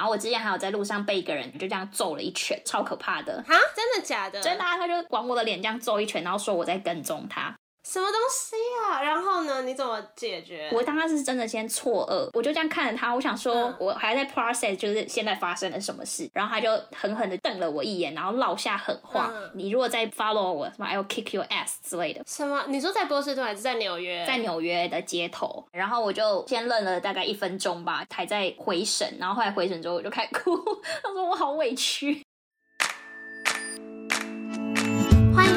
然后我之前还有在路上被一个人就这样揍了一拳，超可怕的。哈，真的假的？真的、啊，他就往我的脸这样揍一拳，然后说我在跟踪他。什么东西啊？然后呢？你怎么解决？我当时是真的先错愕，我就这样看着他，我想说嗯我还在 process，就是现在发生了什么事。然后他就狠狠的瞪了我一眼，然后落下狠话：“嗯你如果再 follow 我，什么 I'll kick your ass 之类的。”什么？你说在波士顿还是在纽约？在纽约的街头，然后我就先愣了大概一分钟吧，还在回神，然后后来回神之后我就开始哭，他说我好委屈。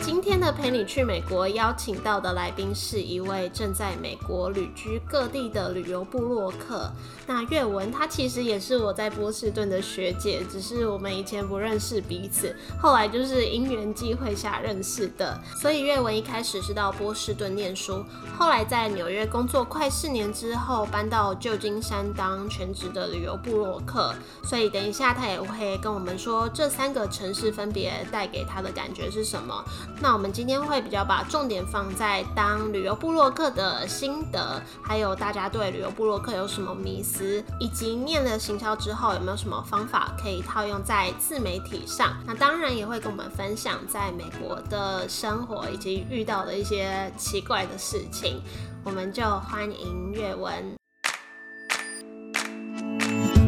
今天的陪你去美国邀请到的来宾是一位正在美国旅居各地的旅游部落客。那岳文她其实也是我在波士顿的学姐，只是我们以前不认识彼此，后来就是因缘际会下认识的。所以岳文一开始是到波士顿念书，后来在纽约工作快四年之后，搬到旧金山当全职的旅游部落客。所以等一下他也会跟我们说这三个城市分别带给他的感觉是什么。那我们今天会比较把重点放在当旅游部落客的心得，还有大家对旅游部落客有什么迷思，以及念了行销之后有没有什么方法可以套用在自媒体上。那当然也会跟我们分享在美国的生活以及遇到的一些奇怪的事情。我们就欢迎岳文。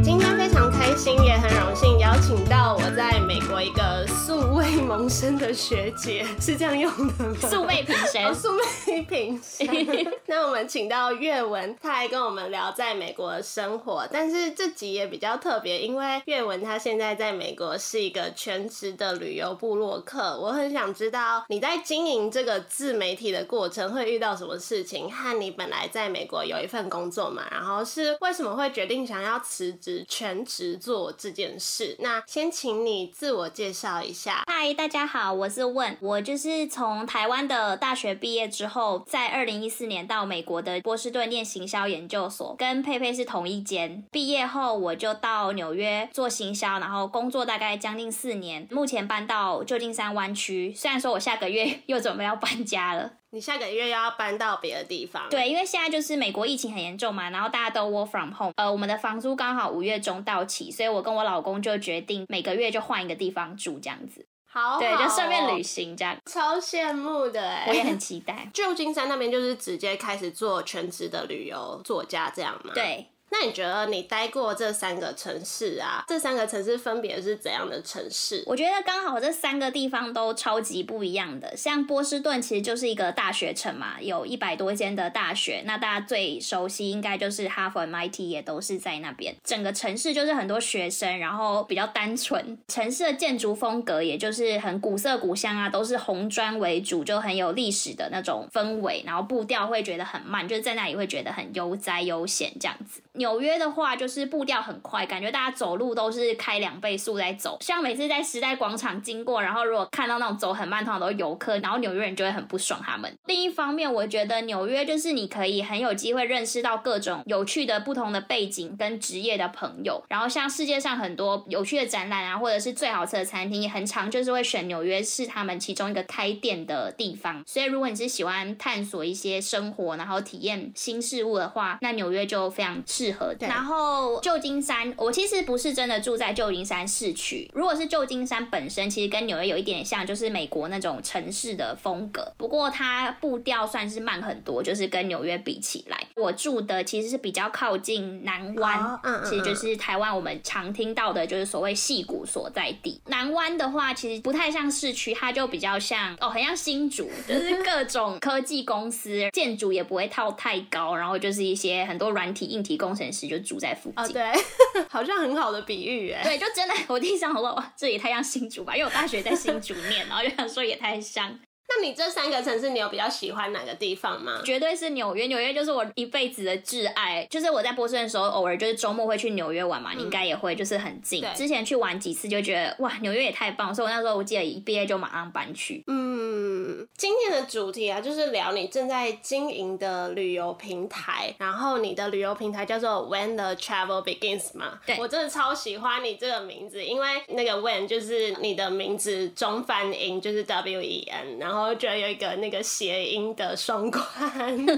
今天非常开心，也很荣幸邀请到我在美国一个素未谋生的学姐，是这样用的吗？素昧平生哦，素昧平生。那我们请到岳文，他来跟我们聊在美国的生活。但是这集也比较特别，因为岳文他现在在美国是一个全职的旅游部落客。我很想知道你在经营这个自媒体的过程会遇到什么事情，和你本来在美国有一份工作嘛，然后是为什么会决定想要辞职全职做这件事？那先请你自我介绍一下。嗨，大家好，我是问，我就是从台湾的大学毕业之后，在二零一四年到美国的波士顿念行销研究所，跟佩佩是同一间。毕业后我就到纽约做行销，然后工作大概将近四年，目前搬到旧金山湾区。虽然说我下个月 又准备要搬家了，你下个月又要搬到别的地方，对，因为现在就是美国疫情很严重嘛，然后大家都 work from home，呃，我们的房租刚好五月中到期，所以我跟我老公就决定每个月就换一个地方住，这样子，好好对，就顺便旅行，行这样，超羡慕的哎！我也很期待。旧金山那边就是直接开始做全职的旅游作家这样吗？。对，那你觉得你待过这三个城市啊？这三个城市分别是怎样的城市？我觉得刚好这三个地方都超级不一样的。像波士顿其实就是一个大学城嘛，有一百多间的大学，那大家最熟悉应该就是哈佛、MIT 也都是在那边。整个城市就是很多学生，然后比较单纯。城市的建筑风格也就是很古色古香啊，都是红砖为主，就很有历史的那种氛围。然后步调会觉得很慢，就是在那里会觉得很悠哉悠闲这样子。纽约的话，就是步调很快，感觉大家走路都是开两倍速在走。像每次在时代广场经过，然后如果看到那种走很慢，通常都是游客，然后纽约人就会很不爽他们。另一方面，我觉得纽约就是你可以很有机会认识到各种有趣的不同的背景跟职业的朋友。然后像世界上很多有趣的展览啊，或者是最好吃的餐厅，也很常就是会选纽约是他们其中一个开店的地方。所以如果你是喜欢探索一些生活，然后体验新事物的话，那纽约就非常适合。对然后旧金山，我其实不是真的住在旧金山市区。如果是旧金山本身，其实跟纽约有一点点像，就是美国那种城市的风格。不过它步调算是慢很多，就是跟纽约比起来。我住的其实是比较靠近南湾，哦嗯嗯其实就是台湾我们常听到的，就是所谓戏谷所在地。南湾的话，其实不太像市区，它就比较像哦，很像新竹，就是各种科技公司，建筑也不会套太高，然后就是一些很多软体、硬体工程师就住在附哦，近。对，好像很好的比喻哎。对，就真的，我第一想我说哇，这也太像新竹吧，因为我大学在新竹念，然后就想说也太像，那你这三个城市，你有比较喜欢哪个地方吗？绝对是纽约，纽约就是我一辈子的挚爱。就是我在波士顿的时候，偶尔就是周末会去纽约玩嘛，你应该也会，就是很近对。之前去玩几次就觉得哇，纽约也太棒，所以我那时候我记得一毕业就马上搬去。嗯，今天的主题啊，就是聊你正在经营的旅游平台，然后你的旅游平台叫做 When the Travel Begins 嘛。对我真的超喜欢你这个名字，因为那个 When 就是你的名字中翻音就是 W E N，然后觉得有一个那个谐音的双关。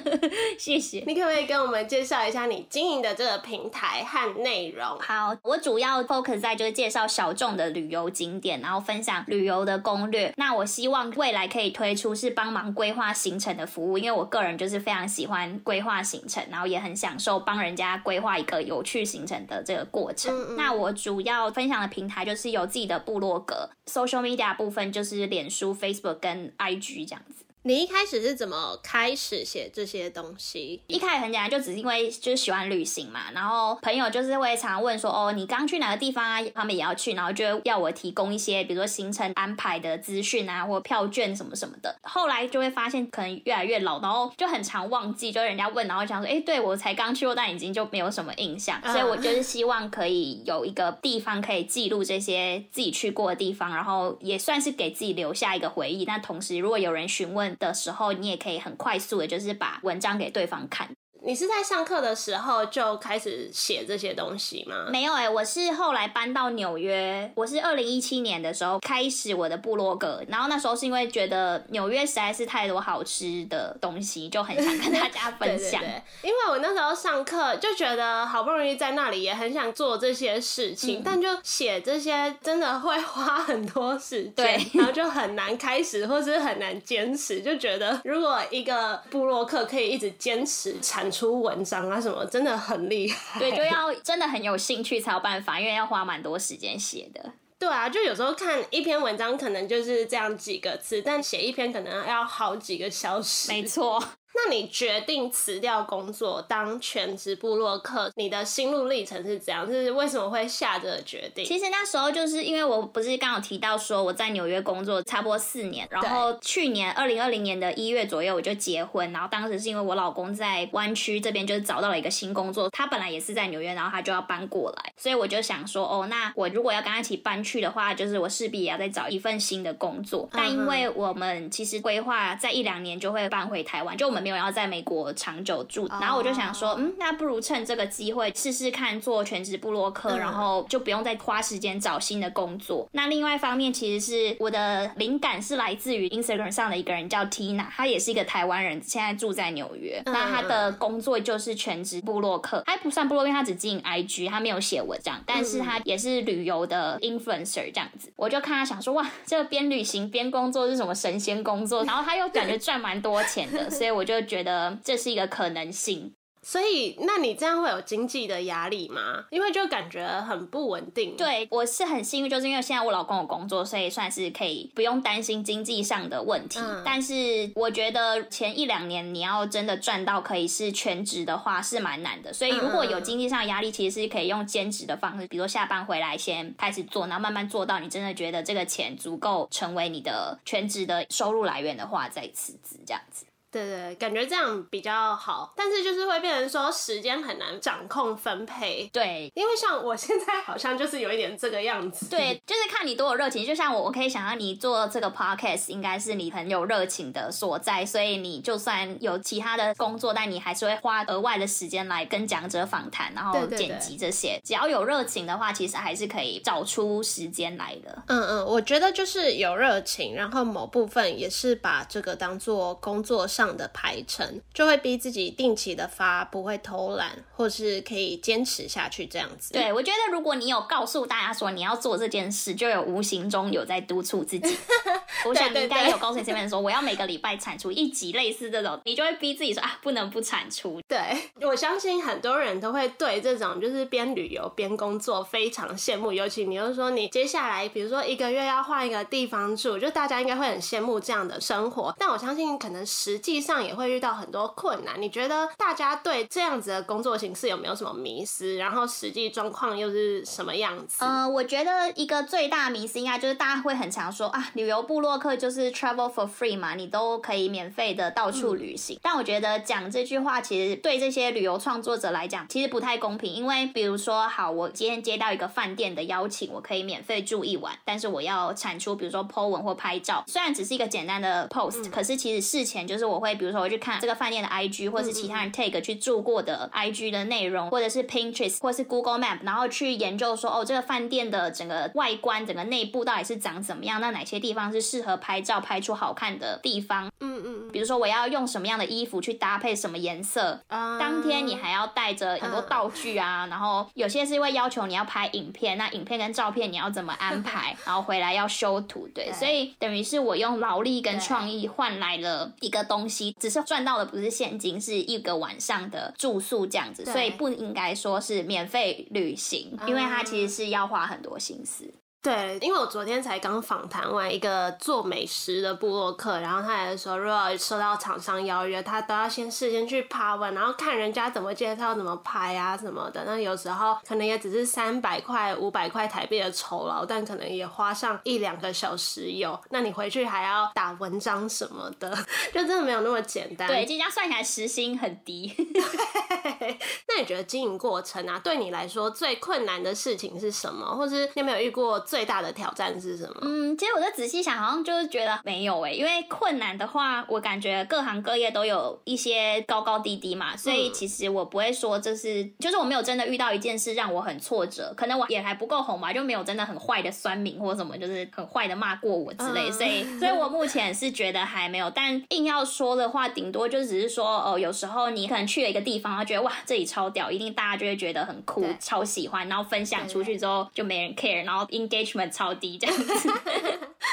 谢谢。你可不可以跟我们介绍一下你经营的这个平台和内容？好，我主要 focus 在就是介绍小众的旅游景点，然后分享旅游的攻略。那我希望未来可以推出是帮忙规划行程的服务，因为我个人就是非常喜欢规划行程，然后也很享受帮人家规划一个有趣行程的这个过程。嗯嗯那我主要分享的平台就是有自己的部落格，social media 部分就是脸书、Facebook 跟 IG 这样子。你一开始是怎么开始写这些东西？一开始很简单，就只是因为就是喜欢旅行嘛，然后朋友就是会常问说，哦，你刚去哪个地方啊？他们也要去，然后就要我提供一些，比如说行程安排的资讯啊，或票券什么什么的。后来就会发现，可能越来越老，然后就很常忘记，就人家问，然后想说，哎，对我才刚去过，但已经就没有什么印象。嗯所以我就是希望可以有一个地方可以记录这些自己去过的地方，然后也算是给自己留下一个回忆。但同时，如果有人询问的时候，你也可以很快速的，就是把文章给对方看。你是在上课的时候就开始写这些东西吗？没有哎、我是后来搬到纽约，我是二零一七年的时候开始我的部落格，然后那时候是因为觉得纽约实在是太多好吃的东西，就很想跟大家 分享。对对对，因为我那时候上课就觉得好不容易在那里，也很想做这些事情，嗯但就写这些真的会花很多时间，对然后就很难开始，或是很难坚持。就觉得如果一个部落客可以一直坚持产出文章啊什么，真的很厉害。对，就要真的很有兴趣才有办法，因为要花蛮多时间写的。对啊，就有时候看一篇文章可能就是这样几个字，但写一篇可能要好几个小时。没错。那你决定辞掉工作当全职部落客，你的心路历程是怎样？就是为什么会下这个决定？其实那时候就是因为我不是刚有提到说我在纽约工作差不多四年，然后去年二零二零年的一月左右我就结婚，然后当时是因为我老公在湾区这边就是找到了一个新工作，他本来也是在纽约，然后他就要搬过来，所以我就想说，哦，那我如果要跟他一起搬去的话，就是我势必也要再找一份新的工作。但因为我们其实规划在一两年就会搬回台湾，就我们没有要在美国长久住，然后我就想说，嗯，那不如趁这个机会试试看做全职部落客，嗯然后就不用再花时间找新的工作。那另外一方面，其实是我的灵感是来自于 Instagram 上的一个人叫 Tina，她也是一个台湾人，现在住在纽约。嗯那她的工作就是全职部落客，她不算部落，因为她只经营 IG，她没有写文章，但是她也是旅游的 influencer 这样子。我就看她想说，哇，这个边旅行边工作是什么神仙工作？然后她又感觉赚蛮多钱的，所以我就觉得这是一个可能性。所以，那你这样会有经济的压力吗？因为就感觉很不稳定。，对，我是很幸运，就是因为现在我老公有工作，所以算是可以不用担心经济上的问题。嗯但是我觉得前一两年你要真的赚到可以是全职的话，是蛮难的。所以如果有经济上的压力，其实是可以用兼职的方式，比如说下班回来先开始做，然后慢慢做到你真的觉得这个钱足够成为你的全职的收入来源的话，再辞职这样子。对对，感觉这样比较好。但是就是会变成说时间很难掌控分配。对，因为像我现在好像就是有一点这个样子。对，就是看你多有热情。就像我，我可以想象你做这个 podcast 应该是你很有热情的所在，所以你就算有其他的工作，但你还是会花额外的时间来跟讲者访谈，然后剪辑这些。只要有热情的话，其实还是可以找出时间来的。嗯嗯，我觉得就是有热情，然后某部分也是把这个当做工作上的排程，就会逼自己定期的发，不会偷懒，或是可以坚持下去这样子。对，我觉得如果你有告诉大家说你要做这件事，就有无形中有在督促自己。我想你应该有告诉你身边人说，我要每个礼拜产出一集类似这种，你就会逼自己说啊，不能不产出。对，我相信很多人都会对这种就是边旅游边工作非常羡慕，尤其你又说你接下来比如说一个月要换一个地方住，就大家应该会很羡慕这样的生活。但我相信可能实际际上也会遇到很多困难。你觉得大家对这样子的工作形式有没有什么迷失？然后实际状况又是什么样子？呃，我觉得一个最大迷失应该就是大家会很常说啊，旅游部落客就是 travel for free 嘛，你都可以免费的到处旅行。但我觉得讲这句话其实对这些旅游创作者来讲，其实不太公平。因为比如说，好，我今天接到一个饭店的邀请，我可以免费住一晚，但是我要产出比如说 po 文或拍照，虽然只是一个简单的 post，可是其实事前就是我会比如说我去看这个饭店的 IG，或是其他人 take 去住过的 IG 的内容，或者是 Pinterest 或是 Google Map，然后去研究说哦，这个饭店的整个外观、整个内部到底是长怎么样？那哪些地方是适合拍照拍出好看的地方？嗯嗯，比如说我要用什么样的衣服去搭配什么颜色？当天你还要带着很多道具啊，然后有些是会要求你要拍影片，那影片跟照片你要怎么安排？然后回来要修图，对，所以等于是我用劳力跟创意换来了一个东西，只是赚到的不是现金，是一个晚上的住宿这样子，所以不应该说是免费旅行，因为它其实是要花很多心思。对，因为我昨天才刚访谈完一个做美食的部落客，然后他还说，如果收到厂商邀约，他都要先事先去爬文，然后看人家怎么介绍、怎么拍啊什么的。那有时候可能也只是三百块、五百块台币的酬劳，但可能也花上一两个小时有。那你回去还要打文章什么的，就真的没有那么简单。对，这家算起来时薪很低。那你觉得经营过程啊，对你来说最困难的事情是什么？或是你有没有遇过？最大的挑战是什么？嗯，其实我在仔细想，好像就是觉得没有哎，因为困难的话，我感觉各行各业都有一些高高低低嘛，所以其实我不会说这是，就是我没有真的遇到一件事让我很挫折，可能我也还不够红吧，就没有真的很坏的酸民或什么，就是很坏的骂过我之类，所以，所以我目前是觉得还没有，但硬要说的话，顶多就只是说，哦，有时候你可能去了一个地方，他觉得哇，这里超屌，一定大家就会觉得很酷，超喜欢，然后分享出去之后就没人 care，然后 engage。超低这样子，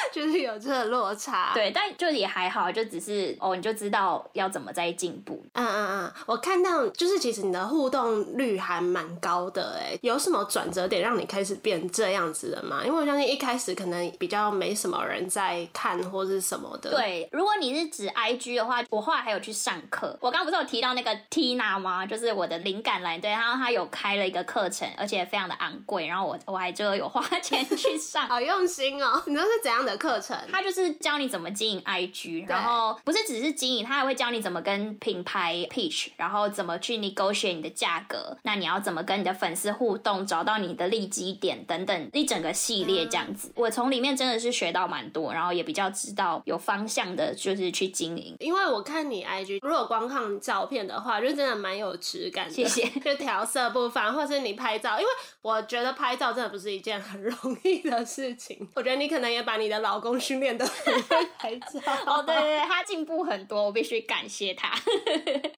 就是有这个落差。对，但就也还好，就只是哦，你就知道要怎么再进步。嗯嗯嗯，我看到就是其实你的互动率还蛮高的哎，有什么转折点让你开始变这样子的吗？因为我相信一开始可能比较没什么人在看或是什么的。对，如果你是指 IG 的话，我后来还有去上课。我刚不是有提到那个 Tina 吗？就是我的灵感来对，然后他有开了一个课程，而且非常的昂贵，然后我我还就有花钱去上，好用心哦。你说是怎样的课程？他就是教你怎么经营 IG，然后不是只是经营，他还会教你怎么跟品牌 pitch，然后怎么去 negotiate 你的价格。那你要怎么跟你的粉丝互动，找到你的利基点等等一整个系列这样子。我从里面真的是学到蛮多，然后也比较知道有方向的，就是去经营。因为我看你 IG，如果光看照片的话，就真的蛮有质感。谢谢。就调色部分，或是你拍照，因为我觉得拍照真的不是一件很容易的事情。我觉得你可能也把你的老公训练的很会拍照。哦，对对对，他进步很多，我必须感谢他。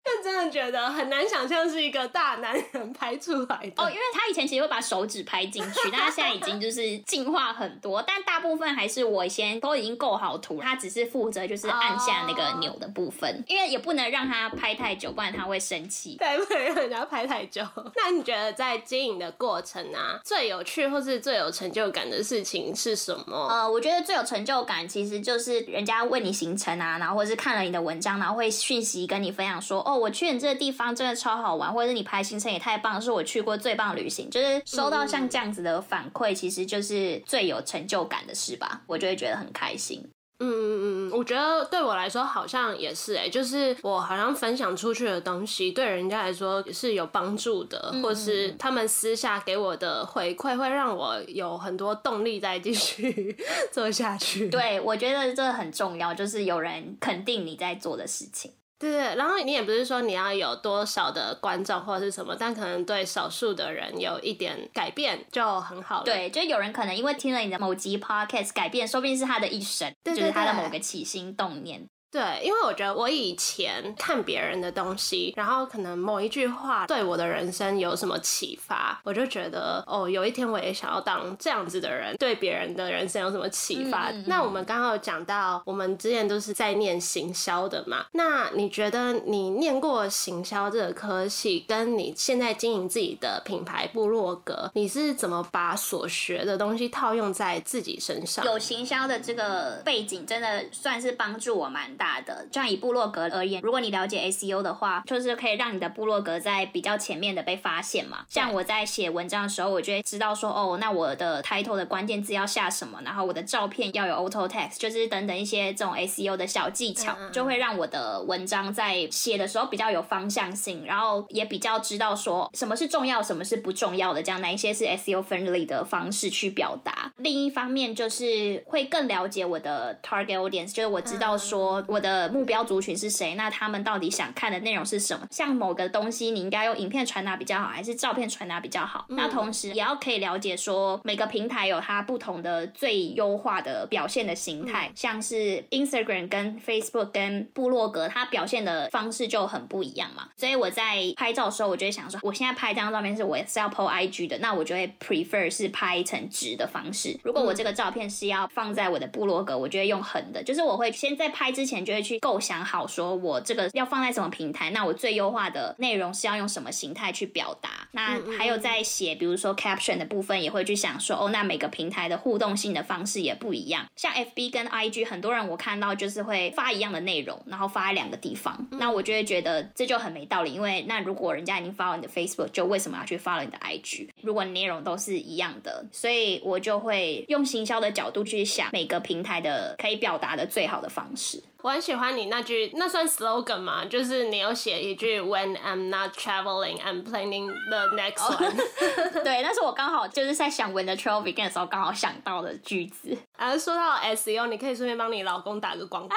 但真的觉得很难想象是一个大男人拍出来的。哦，因为他以前其实会把手指拍进去，但他现在已经就是进化很多。但大部分还是我先都已经构好图，他只是负责就是按下那个钮的部分。因为也不能让他拍太久，不然他会生气。对，不能让人家拍太久。那你觉得在经营的过程啊，最有趣或是最有成就感的事情是什么？呃，我觉得最有成就感其实就是人家问你行程啊，然后或者是看了你的文章，然后会讯息跟你分享说，哦，我去你这个地方真的超好玩，或者是你拍行程也太棒，是我去过最棒旅行。就是收到像这样子的反馈，其实就是最有成就感的事吧，我就会觉得很开心。嗯嗯嗯嗯，我觉得对我来说好像也是哎，就是我好像分享出去的东西，对人家来说是有帮助的，或是他们私下给我的回馈，会让我有很多动力再继续 做下去。对，我觉得这很重要，就是有人肯定你在做的事情。对对，然后你也不是说你要有多少的观众或者是什么，但可能对少数的人有一点改变就很好了。对，就有人可能因为听了你的某集 podcast 改变，说不定是他的一生，就是他的某个起心动念。对，因为我觉得我以前看别人的东西，然后可能某一句话对我的人生有什么启发，我就觉得哦，有一天我也想要当这样子的人，对别人的人生有什么启发。那我们刚刚有讲到，我们之前都是在念行销的嘛，那你觉得你念过行销这个科系，跟你现在经营自己的品牌部落格，你是怎么把所学的东西套用在自己身上？有行销的这个背景，真的算是帮助我蛮。大的。就像以部落格而言，如果你了解 SEO 的话，就是可以让你的部落格在比较前面的被发现嘛。像我在写文章的时候，我就会知道说，哦，那我的 title 的关键字要下什么，然后我的照片要有 auto text，就是等等一些这种 SEO 的小技巧，就会让我的文章在写的时候比较有方向性，然后也比较知道说什么是重要，什么是不重要的，这样哪一些是 SEO friendly 的方式去表达。另一方面就是会更了解我的 target audience，就是我知道说我的目标族群是谁，那他们到底想看的内容是什么？像某个东西，你应该用影片传达比较好，还是照片传达比较好？那同时也要可以了解说每个平台有它不同的最优化的表现的形态，像是 Instagram 跟 Facebook 跟部落格，它表现的方式就很不一样嘛。所以我在拍照的时候，我就会想说，我现在拍这张照片是我是要 po IG 的，那我就会 prefer 是拍成直的方式。如果我这个照片是要放在我的部落格，我就会用横的，就是我会先在拍之前就会去构想好，说我这个要放在什么平台，那我最优化的内容是要用什么形态去表达。那还有在写，比如说 caption 的部分，也会去想说，哦，那每个平台的互动性的方式也不一样。像 FB 跟 IG，很多人我看到就是会发一样的内容，然后发在两个地方，那我就会觉得这就很没道理。因为那如果人家已经发了你的 Facebook，就为什么要去发了你的 IG？如果内容都是一样的，所以我就会用行销的角度去想每个平台的可以表达的最好的方式。我很喜欢你那句，那算 slogan 吗？就是你有写一句 When I'm not traveling, I'm planning the next one。对，那是我刚好就是在想 When the travel begin 的时候刚好想到的句子。啊，说到 SEO，你可以顺便帮你老公打个广告。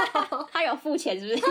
他有付钱是不是？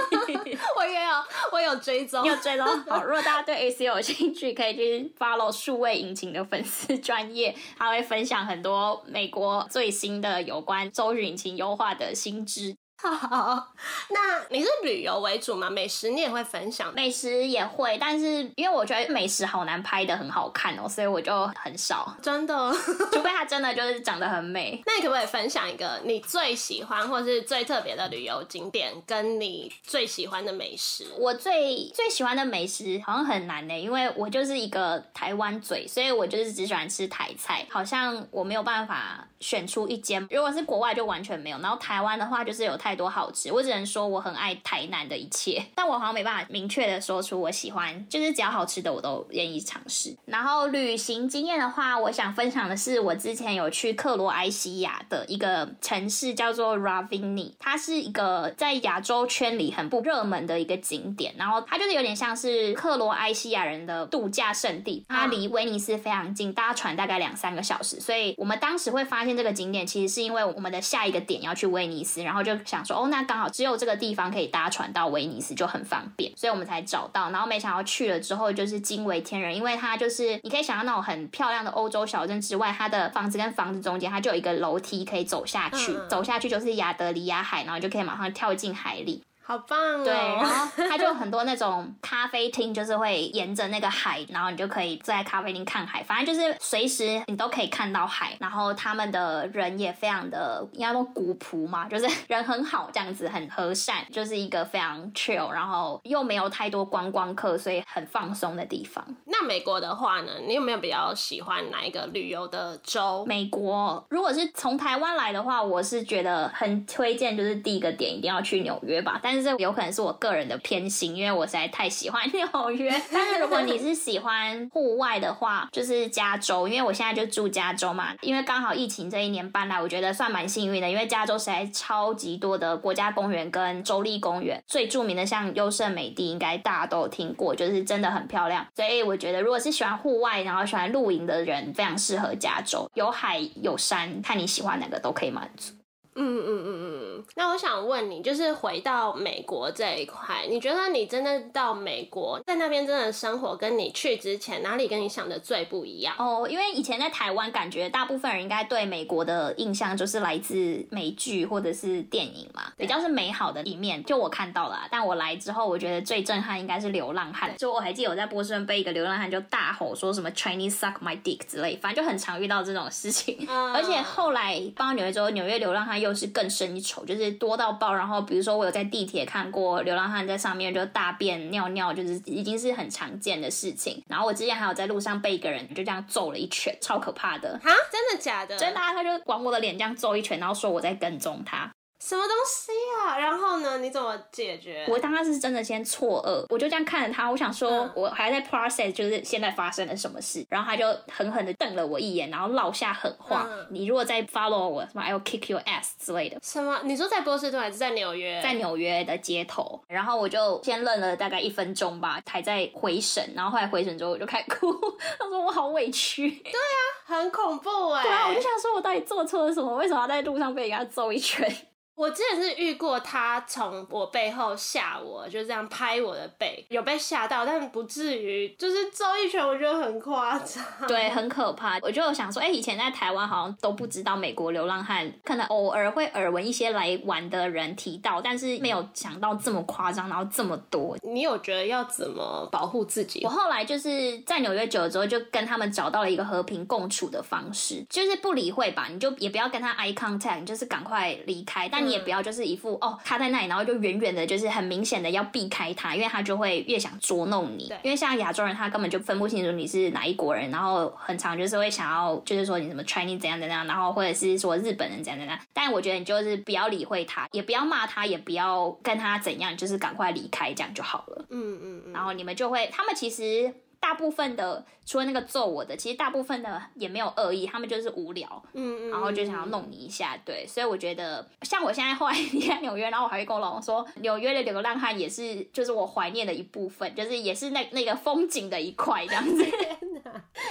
我也有，我有追踪，你有追踪。好，如果大家对 SEO 有兴趣，可以去 follow 数位引擎的粉丝专业，他会分享很多美国最新的有关搜索引擎优化的新知。好，那你是旅游为主吗？美食你也会分享？美食也会，但是因为我觉得美食好难拍的很好看哦，所以我就很少。真的，除非它真的就是长得很美。那你可不可以分享一个你最喜欢或是最特别的旅游景点，跟你最喜欢的美食？我最最喜欢的美食好像很难呢，因为我就是一个台湾嘴，所以我就是只喜欢吃台菜，好像我没有办法选出一间。如果是国外就完全没有，然后台湾的话就是有太多好吃，我只能说我很爱台南的一切，但我好像没办法明确的说出我喜欢，就是只要好吃的我都愿意尝试。然后旅行经验的话，我想分享的是我之前有去克罗埃西亚的一个城市叫做 Ravini，它是一个在亚洲圈里很不热门的一个景点，然后它就是有点像是克罗埃西亚人的度假胜地，它离威尼斯非常近，搭船大概两三个小时，所以我们当时会发现这个景点，其实是因为我们的下一个点要去威尼斯，然后就想说哦。那刚好只有这个地方可以搭船到威尼斯，就很方便，所以我们才找到。然后没想到去了之后就是惊为天人，因为它就是你可以想象那种很漂亮的欧洲小镇之外，它的房子跟房子中间它就有一个楼梯可以走下去，走下去就是亚德里亚海，然后就可以马上跳进海里。好棒哦！对，然后它就很多那种咖啡厅，就是会沿着那个海，然后你就可以坐在咖啡厅看海，反正就是随时你都可以看到海。然后他们的人也非常的，应该说古朴嘛，就是人很好，这样子很和善，就是一个非常 chill，然后又没有太多观光客，所以很放松的地方。那美国的话呢？你有没有比较喜欢哪一个旅游的州？美国，如果是从台湾来的话，我是觉得很推荐，就是第一个点一定要去纽约吧。但但是有可能是我个人的偏心，因为我实在太喜欢 纽约。但是如果你是喜欢户外的话，就是加州，因为我现在就住加州嘛。因为刚好疫情这一年搬来，我觉得算蛮幸运的，因为加州实在超级多的国家公园跟州立公园，最著名的像优胜美地，应该大家都有听过，就是真的很漂亮。所以我觉得，如果是喜欢户外，然后喜欢露营的人，非常适合加州，有海有山，看你喜欢哪个都可以满足。嗯嗯嗯嗯嗯，那我想问你，就是回到美国这一块，你觉得你真的到美国，在那边真的生活，跟你去之前哪里跟你想的最不一样？哦，因为以前在台湾，感觉大部分人应该对美国的印象就是来自美剧或者是电影嘛，比较是美好的一面。就我看到了，但我来之后，我觉得最震撼应该是流浪汉。就我还记得我在波士顿被一个流浪汉就大吼说什么 Chinese suck my dick 之类，反正就很常遇到这种事情。而且后来搬到纽约之后，纽约流浪汉又是更深一筹，就是多到爆。然后比如说，我有在地铁看过流浪汉在上面就大便尿尿，就是已经是很常见的事情。然后我之前还有在路上被一个人就这样揍了一拳，超可怕的。啊，真的假的？真的，他就往我的脸这样揍一拳，然后说我在跟踪他。什么东西啊？然后呢？你怎么解决？我当时是真的先错愕，我就这样看着他，我想说，我还在 process，就是现在发生了什么事。然后他就狠狠的瞪了我一眼，然后落下狠话：“你如果再 follow 我，什么 I'll kick your ass 之类的。”什么？你说在波士顿还是在纽约？在纽约的街头。然后我就先愣了大概一分钟吧，还在回神。然后后来回神之后，我就开始哭。他说我好委屈。对啊，很恐怖哎。对啊，我就想说，我到底做错了什么？为什么要在路上被人家揍一拳？我之前是遇过他从我背后吓我，就这样拍我的背，有被吓到，但不至于就是揍一拳，我觉得很夸张，对，很可怕。我就想说，哎，以前在台湾好像都不知道美国流浪汉，可能偶尔会耳闻一些来玩的人提到，但是没有想到这么夸张，然后这么多。你有觉得要怎么保护自己？我后来就是在纽约久了之后，就跟他们找到了一个和平共处的方式，就是不理会吧，你就也不要跟他 eye contact，就是赶快离开，但。你也不要就是一副哦，他在那里，然后就远远的，就是很明显的要避开他，因为他就会越想捉弄你。因为像亚洲人，他根本就分不清楚你是哪一国人，然后很常就是会想要，就是说你什么 Chinese 怎样怎样，然后或者是说日本人怎样怎样。但我觉得你就是不要理会他，也不要骂他，也不要跟他怎样，就是赶快离开，这样就好了。嗯嗯嗯。然后你们就会，他们其实。大部分的除了那个揍我的，其实大部分的也没有恶意，他们就是无聊，嗯嗯，然后就想要弄你一下，对，所以我觉得像我现在后来离开纽约，然后我还会跟我老公说，纽约的流浪汉也是就是我怀念的一部分，就是也是那那个风景的一块这样子。天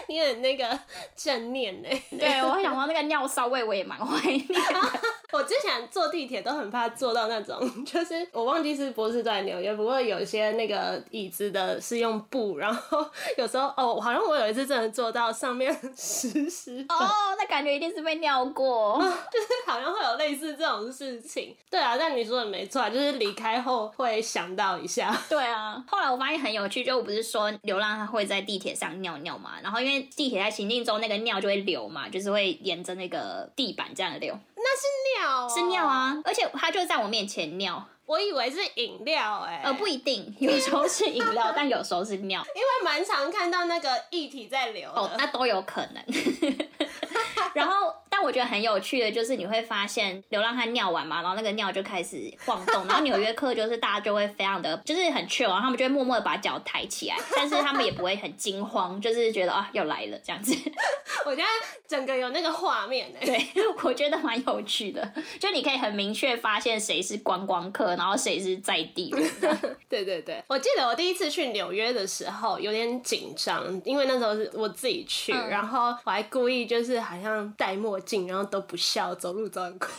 你很那个正念呢？对我想到那个尿骚味我也蛮怀念。我之前坐地铁都很怕坐到那种，就是我忘记是不是在纽约，不过有一些那个椅子的是用布，然后。有时候哦，好像我有一次真的做到上面 湿湿的哦，那感觉一定是被尿过，就是好像会有类似这种事情。对啊，但你说的没错，就是离开后会想到一下。对啊，后来我发现很有趣，就我不是说流浪它会在地铁上尿尿嘛，然后因为地铁在行进中，那个尿就会流嘛，就是会沿着那个地板这样流。那是尿，是尿啊，而且它就在我面前尿。我以为是饮料哎，呃不一定，有时候是饮料，但有时候是尿，因为蛮常看到那个液体在流哦，那都有可能。然后，但我觉得很有趣的，就是你会发现流浪汉尿完嘛，然后那个尿就开始晃动，然后纽约客就是大家就会非常的，就是很 chill，然后他们就会默默的把脚抬起来，但是他们也不会很惊慌，就是觉得啊又来了这样子。我觉得整个有那个画面哎，对，我觉得蛮有趣的，就你可以很明确发现谁是观光客，然后谁是在地人。对对对，我记得我第一次去纽约的时候有点紧张，因为那时候是我自己去，然后我还故意就是好像。戴墨镜，然后都不笑，走路走很快，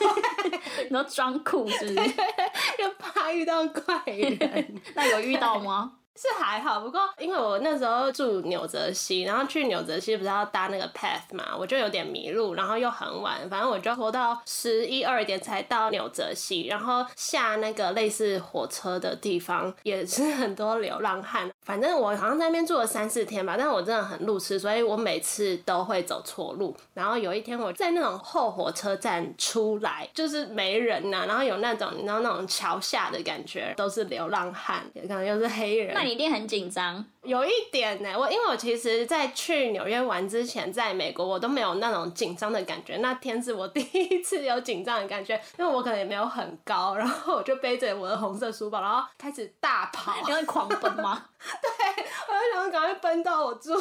然后装酷，是不是？又怕遇到怪人，那有遇到吗？是还好，不过因为我那时候住纽泽西，然后去纽泽西不是要搭那个 path 嘛，我就有点迷路，然后又很晚，反正我就活到十一二点才到纽泽西，然后下那个类似火车的地方也是很多流浪汉，反正我好像在那边住了三四天吧，但我真的很路痴，所以我每次都会走错路，然后有一天我在那种后火车站出来，就是没人呐，然后有那种你知道那种桥下的感觉，都是流浪汉，可能又是黑人。你一定很紧张，有一点呢。我因为我其实，在去纽约玩之前，在美国我都没有那种紧张的感觉。那天是我第一次有紧张的感觉，因为我可能也没有很高，然后我就背着我的红色书包，然后开始大跑，因为狂奔吗？对，我就想赶快奔到我住，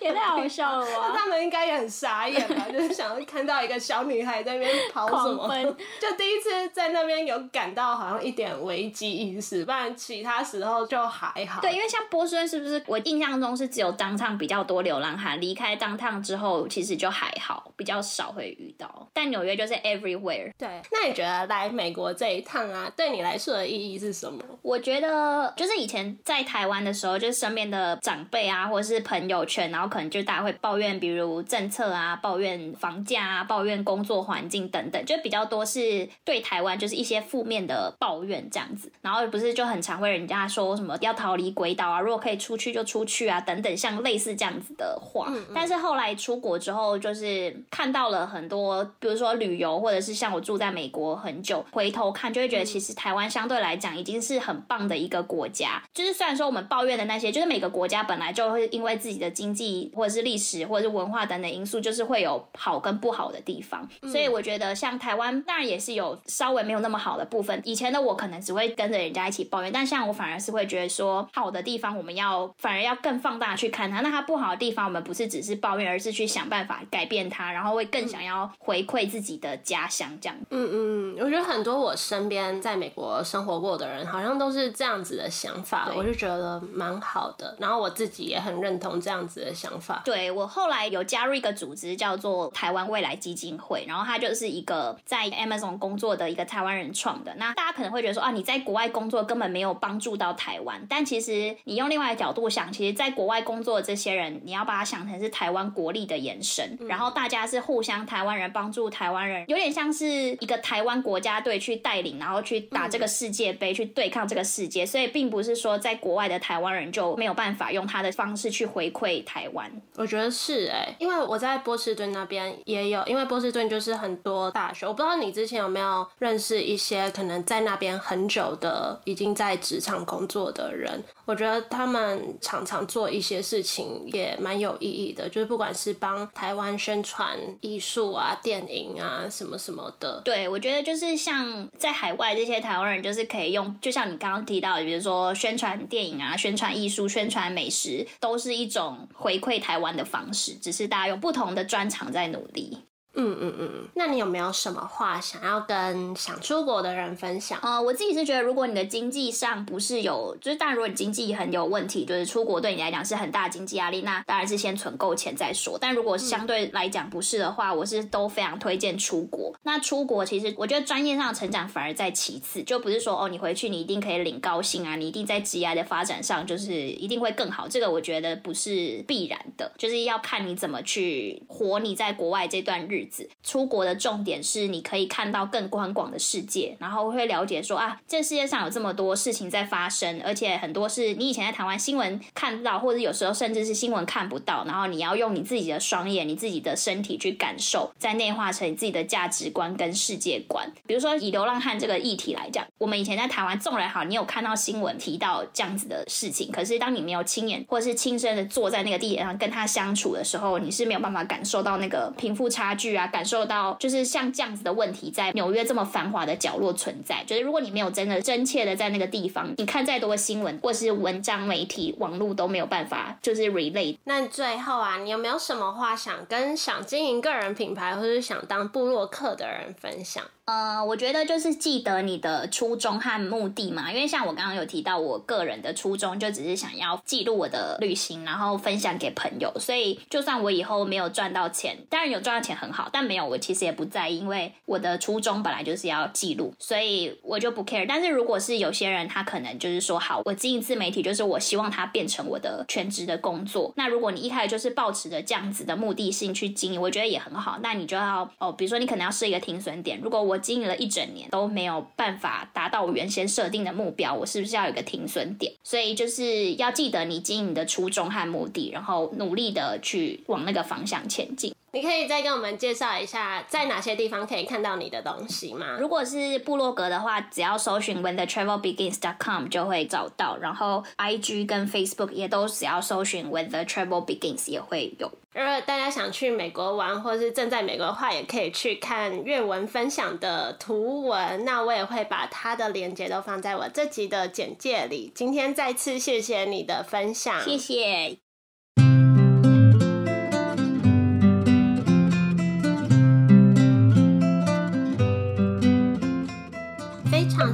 也太好笑了吧？他们应该也很傻眼吧？就是想要看到一个小女孩在那边跑什么，就第一次在那边有感到好像一点危机意识，不然其他时候就还好。对，因为像波士顿是不是？我印象中是只有当趟比较多流浪汉，离开当趟之后，其实就还好，比较少会遇到。但纽约就是 everywhere。对，那你觉得来美国这一趟啊，对你来说的意义是什么？我觉得就是以前在台湾的时候，就是身边的长辈啊，或者是朋友圈，然后可能就大家会抱怨，比如政策啊，抱怨房价啊，抱怨工作环境等等，就比较多是对台湾就是一些负面的抱怨这样子。然后不是就很常会人家说什么要逃离鬼岛啊，如果可以出去就出去啊，等等，像类似这样子的话。但是后来出国之后，就是看到了很多，比如说旅游，或者是像我住在美国很久，回头看就会觉得，其实台湾相对来讲已经是很棒的一个国家。就是虽然说我们抱怨的那些，就是每个国。国家本来就会因为自己的经济或者是历史或者是文化等等因素，就是会有好跟不好的地方。所以我觉得像台湾，当然也是有稍微没有那么好的部分。以前的我可能只会跟着人家一起抱怨，但像我反而是会觉得说，好的地方我们要反而要更放大去看它。那它不好的地方，我们不是只是抱怨，而是去想办法改变它，然后会更想要回馈自己的家乡这样。嗯嗯，我觉得很多我身边在美国生活过的人，好像都是这样子的想法，我就觉得蛮好的。然后我自己也很认同这样子的想法。对我后来有加入一个组织，叫做台湾未来基金会，然后它就是一个在 Amazon 工作的一个台湾人创的。那大家可能会觉得说啊，你在国外工作根本没有帮助到台湾，但其实你用另外一个角度想，其实在国外工作的这些人，你要把它想成是台湾国力的延伸，然后大家是互相台湾人帮助台湾人，有点像是一个台湾国家队去带领，然后去打这个世界杯，去对抗这个世界。所以并不是说在国外的台湾人就没有办法用他的方式去回馈台湾。我觉得是哎，因为我在波士顿那边也有，因为波士顿就是很多大学。我不知道你之前有没有认识一些可能在那边很久的，已经在职场工作的人。我觉得他们常常做一些事情也蛮有意义的，就是不管是帮台湾宣传艺术啊、电影啊什么什么的。对，我觉得就是像在海外这些台湾人，就是可以用，就像你刚刚提到的，比如说宣传电影啊、宣传艺术、宣传美食，都是一种回馈台湾的方式，只是大家用不同的专长在努力。嗯嗯嗯，那你有没有什么话想要跟想出国的人分享？呃，我自己是觉得，如果你的经济上不是有，就是当然，如果你经济很有问题，就是出国对你来讲是很大经济压力，那当然是先存够钱再说。但如果相对来讲不是的话，我是都非常推荐出国。那出国其实我觉得专业上的成长反而在其次，就不是说哦你回去你一定可以领高薪啊，你一定在职业的发展上就是一定会更好。这个我觉得不是必然的，就是要看你怎么去活你在国外这段日。出国的重点是你可以看到更宽广的世界，然后会了解说啊，这世界上有这么多事情在发生，而且很多是你以前在台湾新闻看到，或者有时候甚至是新闻看不到，然后你要用你自己的双眼、你自己的身体去感受，再内化成你自己的价值观跟世界观。比如说以流浪汉这个议题来讲，我们以前在台湾纵然好，你有看到新闻提到这样子的事情，可是当你没有亲眼或者是亲身的坐在那个地铁上跟他相处的时候，你是没有办法感受到那个贫富差距啊。感受到就是像这样子的问题，在纽约这么繁华的角落存在。觉得如果你没有真的真切的在那个地方，你看再多的新闻或是文章、媒体、网络都没有办法就是 relate。那最后啊，你有没有什么话想跟想经营个人品牌或者想当布洛克的人分享？呃，我觉得就是记得你的初衷和目的嘛，因为像我刚刚有提到，我个人的初衷就只是想要记录我的旅行，然后分享给朋友。所以就算我以后没有赚到钱，当然有赚到钱很好，但没有我其实也不在意，因为我的初衷本来就是要记录，所以我就不 care。但是如果是有些人，他可能就是说，好，我经营自媒体，就是我希望它变成我的全职的工作。那如果你一开始就是抱持着这样子的目的性去经营，我觉得也很好。那你就要哦，比如说你可能要设一个停损点，如果我经营了一整年都没有办法达到我原先设定的目标，我是不是要有个停损点？所以就是要记得你经营的初衷和目的，然后努力的去往那个方向前进。你可以再跟我们介绍一下，在哪些地方可以看到你的东西吗？如果是部落格的话，只要搜寻 when the travel begins dot com 就会找到。然后 I G 跟 Facebook 也都只要搜寻 when the travel begins 也会有。如果大家想去美国玩，或是正在美国的话，也可以去看阅文分享的图文。那我也会把它的链接都放在我这集的简介里。今天再次谢谢你的分享，谢谢。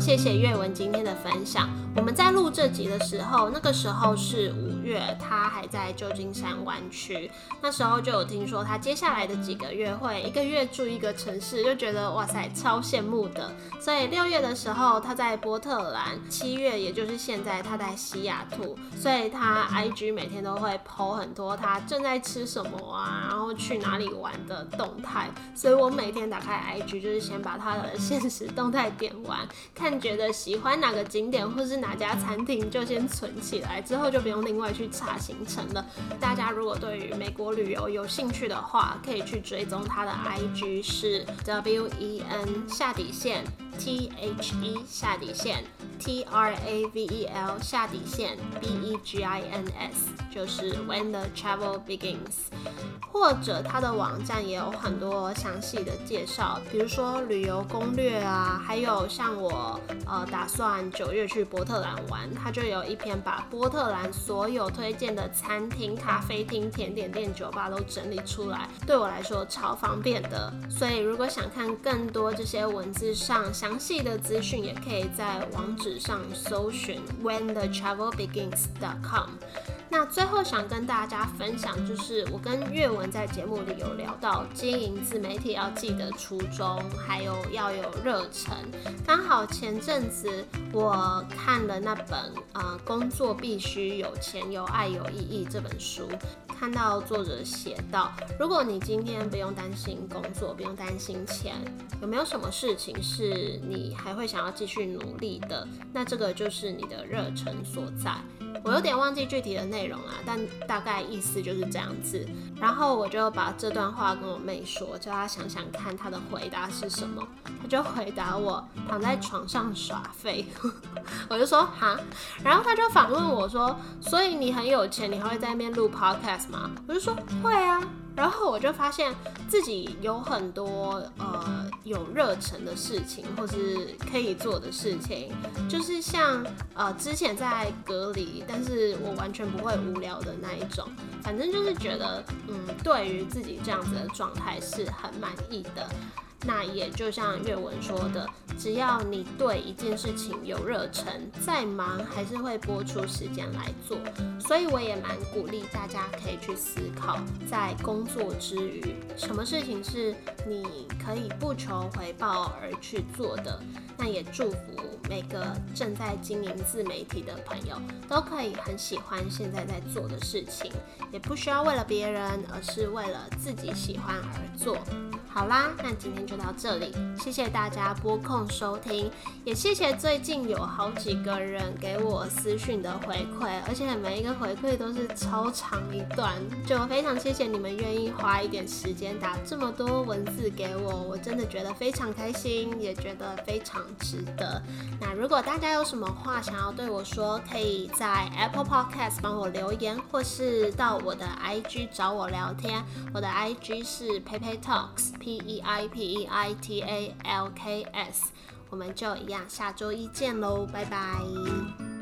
谢谢月文今天的分享。我们在录这集的时候，那个时候是五月，他还在旧金山湾区。那时候就有听说他接下来的几个月会一个月住一个城市，就觉得哇塞，超羡慕的。所以六月的时候他在波特兰，七月也就是现在他在西雅图，所以他 IG 每天都会 po 很多他正在吃什么啊，然后去哪里玩的动态。所以我每天打开 IG 就是先把他的 现实动态点完。看觉得喜欢哪个景点或是哪家餐厅，就先存起来，之后就不用另外去查行程了。大家如果对于美国旅游有兴趣的话，可以去追踪他的 IG 是 W E N 下底线 T H E 下底线 T R A V E L 下底线 B E G I N S，就是 When the Travel Begins。或者他的网站也有很多详细的介绍，比如说旅游攻略啊，还有像我呃打算九月去波特兰玩，他就有一篇把波特兰所有推荐的餐厅、咖啡厅、甜点店、酒吧都整理出来，对我来说超方便的。所以如果想看更多这些文字上详细的资讯，也可以在网址上搜寻 whenthetravelbegins.com。那最后想跟大家分享，就是我跟月文在节目里有聊到经营自媒体要记得初衷，还有要有热忱。刚好前阵子我看了那本呃工作必须有钱、有爱、有意义这本书，看到作者写到，如果你今天不用担心工作，不用担心钱，有没有什么事情是你还会想要继续努力的？那这个就是你的热忱所在。我有点忘记具体的内容啦，但大概意思就是这样子。然后我就把这段话跟我妹说，叫她想想看她的回答是什么。她就回答我躺在床上耍废。我就说哈，然后她就反问我说，所以你很有钱，你还会在那边录 podcast 吗？我就说会啊。然后我就发现自己有很多呃有热忱的事情，或是可以做的事情，就是像呃之前在隔离，但是我完全不会无聊的那一种。反正就是觉得嗯，对于自己这样子的状态是很满意的。那也就像月文说的，只要你对一件事情有热忱，再忙还是会拨出时间来做。所以我也蛮鼓励大家可以去思考，在工作之余，什么事情是你可以不求回报而去做的。那也祝福每个正在经营自媒体的朋友，都可以很喜欢现在在做的事情，也不需要为了别人，而是为了自己喜欢而做。好啦，那今天就到这里，谢谢大家拨空收听，也谢谢最近有好几个人给我私讯的回馈，而且每一个回馈都是超长一段，就非常谢谢你们愿意花一点时间打这么多文字给我，我真的觉得非常开心，也觉得非常值得。那如果大家有什么话想要对我说，可以在 Apple Podcast 帮我留言，或是到我的 IG 找我聊天，我的 IG 是 Pepe Talks。P E I P I T A L K S，我们就一样，下周一见喽，拜拜。